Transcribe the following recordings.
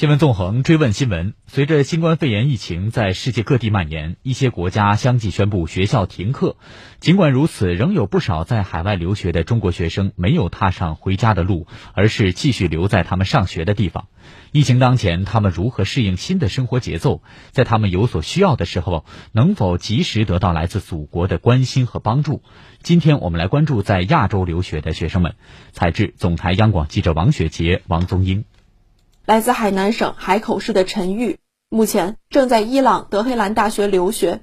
新闻纵横追问新闻：随着新冠肺炎疫情在世界各地蔓延，一些国家相继宣布学校停课。尽管如此，仍有不少在海外留学的中国学生没有踏上回家的路，而是继续留在他们上学的地方。疫情当前，他们如何适应新的生活节奏？在他们有所需要的时候，能否及时得到来自祖国的关心和帮助？今天我们来关注在亚洲留学的学生们。采制：总台央广记者王雪杰、王宗英。来自海南省海口市的陈玉，目前正在伊朗德黑兰大学留学。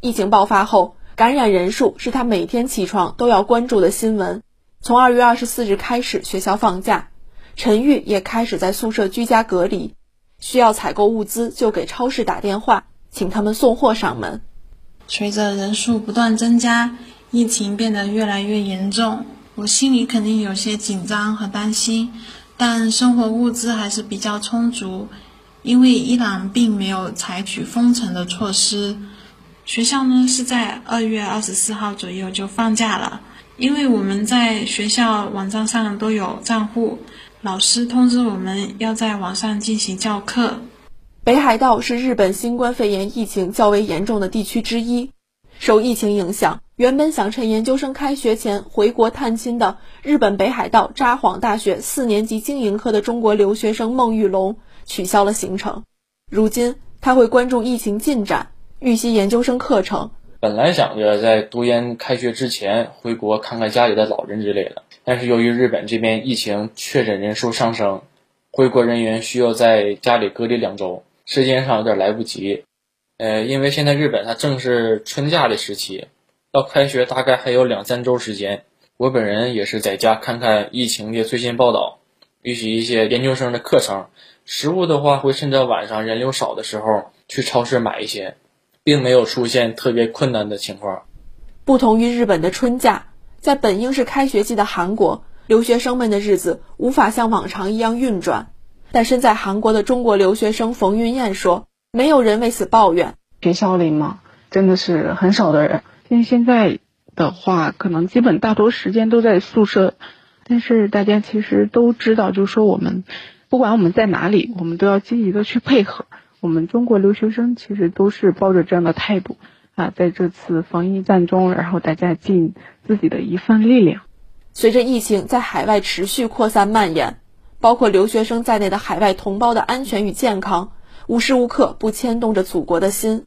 疫情爆发后，感染人数是他每天起床都要关注的新闻。从二月二十四日开始，学校放假，陈玉也开始在宿舍居家隔离。需要采购物资，就给超市打电话，请他们送货上门。随着人数不断增加，疫情变得越来越严重，我心里肯定有些紧张和担心。但生活物资还是比较充足，因为伊朗并没有采取封城的措施。学校呢是在二月二十四号左右就放假了，因为我们在学校网站上都有账户，老师通知我们要在网上进行教课。北海道是日本新冠肺炎疫情较为严重的地区之一，受疫情影响。原本想趁研究生开学前回国探亲的日本北海道札幌大学四年级经营科的中国留学生孟玉龙取消了行程。如今他会关注疫情进展，预习研究生课程。本来想着在读研开学之前回国看看家里的老人之类的，但是由于日本这边疫情确诊人数上升，回国人员需要在家里隔离两周，时间上有点来不及。呃，因为现在日本它正是春假的时期。到开学大概还有两三周时间，我本人也是在家看看疫情的最新报道，预习一些研究生的课程。食物的话，会趁着晚上人流少的时候去超市买一些，并没有出现特别困难的情况。不同于日本的春假，在本应是开学季的韩国，留学生们的日子无法像往常一样运转。但身在韩国的中国留学生冯云燕说：“没有人为此抱怨。学校里嘛，真的是很少的人。”因为现在的话，可能基本大多时间都在宿舍，但是大家其实都知道，就是说我们不管我们在哪里，我们都要积极的去配合。我们中国留学生其实都是抱着这样的态度啊，在这次防疫战中，然后大家尽自己的一份力量。随着疫情在海外持续扩散蔓延，包括留学生在内的海外同胞的安全与健康，无时无刻不牵动着祖国的心。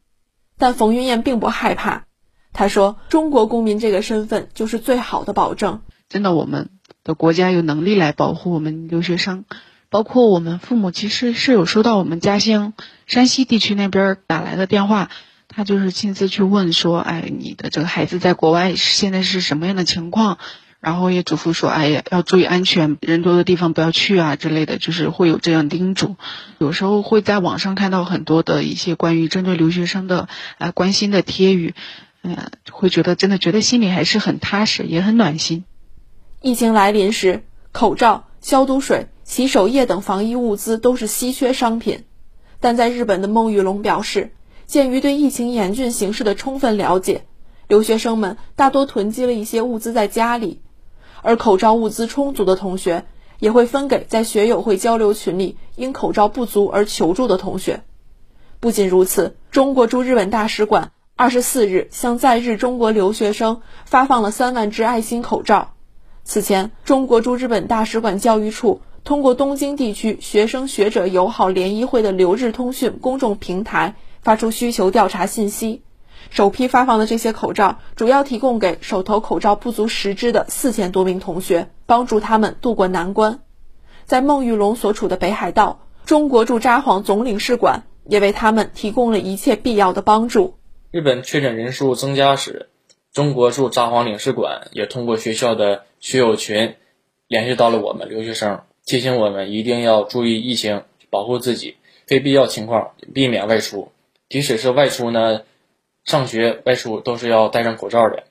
但冯云燕并不害怕。她说：“中国公民这个身份就是最好的保证。真的，我们的国家有能力来保护我们留学生，包括我们父母，其实是有收到我们家乡山西地区那边打来的电话，他就是亲自去问说：‘哎，你的这个孩子在国外现在是什么样的情况？’然后也嘱咐说：‘哎呀，要注意安全，人多的地方不要去啊之类的，就是会有这样叮嘱。有时候会在网上看到很多的一些关于针对留学生的啊关心的贴语。”嗯，会觉得真的觉得心里还是很踏实，也很暖心。疫情来临时，口罩、消毒水、洗手液等防疫物资都是稀缺商品。但在日本的孟玉龙表示，鉴于对疫情严峻形势的充分了解，留学生们大多囤积了一些物资在家里，而口罩物资充足的同学也会分给在学友会交流群里因口罩不足而求助的同学。不仅如此，中国驻日本大使馆。二十四日，向在日中国留学生发放了三万只爱心口罩。此前，中国驻日本大使馆教育处通过东京地区学生学者友好联谊会的留日通讯公众平台发出需求调查信息，首批发放的这些口罩主要提供给手头口罩不足十只的四千多名同学，帮助他们渡过难关。在孟玉龙所处的北海道，中国驻札幌总领事馆也为他们提供了一切必要的帮助。日本确诊人数增加时，中国驻札幌领事馆也通过学校的学友群联系到了我们留学生，提醒我们一定要注意疫情，保护自己，非必要情况避免外出。即使是外出呢，上学外出都是要戴上口罩的。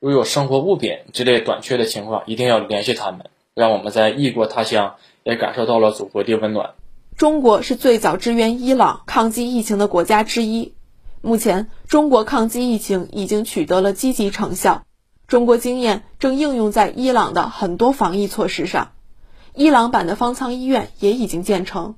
如有生活物品之类短缺的情况，一定要联系他们，让我们在异国他乡也感受到了祖国的温暖。中国是最早支援伊朗抗击疫情的国家之一。目前，中国抗击疫情已经取得了积极成效，中国经验正应用在伊朗的很多防疫措施上。伊朗版的方舱医院也已经建成，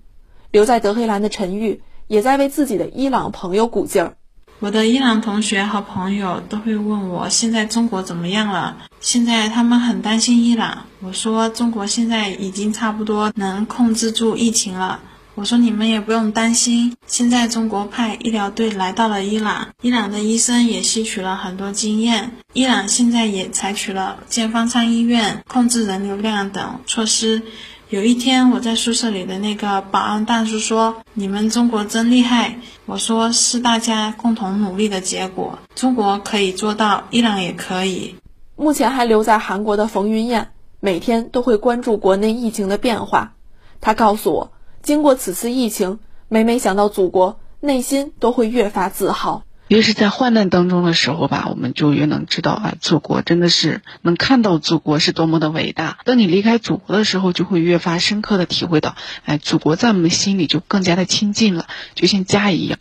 留在德黑兰的陈玉也在为自己的伊朗朋友鼓劲儿。我的伊朗同学和朋友都会问我现在中国怎么样了？现在他们很担心伊朗。我说中国现在已经差不多能控制住疫情了。我说你们也不用担心，现在中国派医疗队来到了伊朗，伊朗的医生也吸取了很多经验。伊朗现在也采取了建方舱医院、控制人流量等措施。有一天，我在宿舍里的那个保安大叔说：“你们中国真厉害。”我说：“是大家共同努力的结果，中国可以做到，伊朗也可以。”目前还留在韩国的冯云燕，每天都会关注国内疫情的变化。他告诉我。经过此次疫情，每每想到祖国，内心都会越发自豪。越是在患难当中的时候吧，我们就越能知道啊，祖国真的是能看到祖国是多么的伟大。当你离开祖国的时候，就会越发深刻的体会到，哎，祖国在我们心里就更加的亲近了，就像家一样。